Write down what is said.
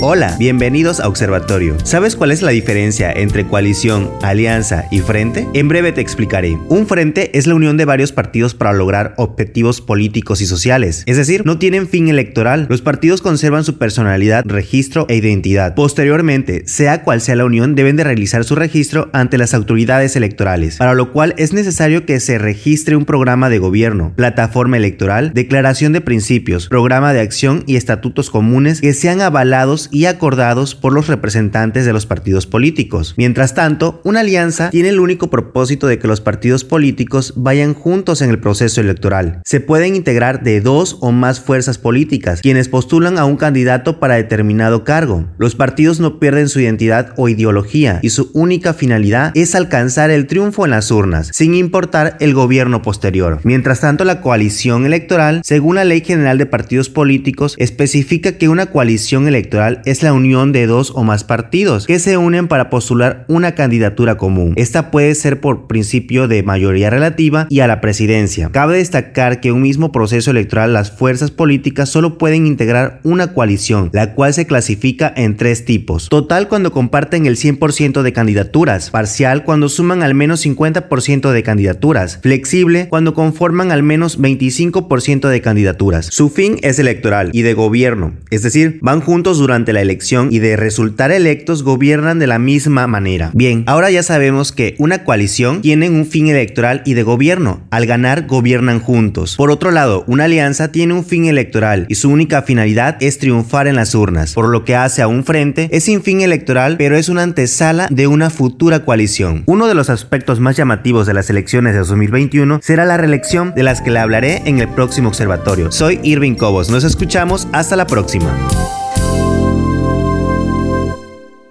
Hola, bienvenidos a Observatorio. ¿Sabes cuál es la diferencia entre coalición, alianza y frente? En breve te explicaré. Un frente es la unión de varios partidos para lograr objetivos políticos y sociales. Es decir, no tienen fin electoral. Los partidos conservan su personalidad, registro e identidad. Posteriormente, sea cual sea la unión, deben de realizar su registro ante las autoridades electorales, para lo cual es necesario que se registre un programa de gobierno, plataforma electoral, declaración de principios, programa de acción y estatutos comunes que sean avalados y acordados por los representantes de los partidos políticos. Mientras tanto, una alianza tiene el único propósito de que los partidos políticos vayan juntos en el proceso electoral. Se pueden integrar de dos o más fuerzas políticas, quienes postulan a un candidato para determinado cargo. Los partidos no pierden su identidad o ideología y su única finalidad es alcanzar el triunfo en las urnas, sin importar el gobierno posterior. Mientras tanto, la coalición electoral, según la Ley General de Partidos Políticos, especifica que una coalición electoral es la unión de dos o más partidos que se unen para postular una candidatura común. Esta puede ser por principio de mayoría relativa y a la presidencia. Cabe destacar que un mismo proceso electoral las fuerzas políticas solo pueden integrar una coalición, la cual se clasifica en tres tipos. Total cuando comparten el 100% de candidaturas, parcial cuando suman al menos 50% de candidaturas, flexible cuando conforman al menos 25% de candidaturas. Su fin es electoral y de gobierno, es decir, van juntos durante la elección y de resultar electos gobiernan de la misma manera. Bien, ahora ya sabemos que una coalición tiene un fin electoral y de gobierno. Al ganar, gobiernan juntos. Por otro lado, una alianza tiene un fin electoral y su única finalidad es triunfar en las urnas, por lo que hace a un frente es sin fin electoral, pero es una antesala de una futura coalición. Uno de los aspectos más llamativos de las elecciones de 2021 será la reelección de las que le hablaré en el próximo observatorio. Soy Irving Cobos, nos escuchamos hasta la próxima.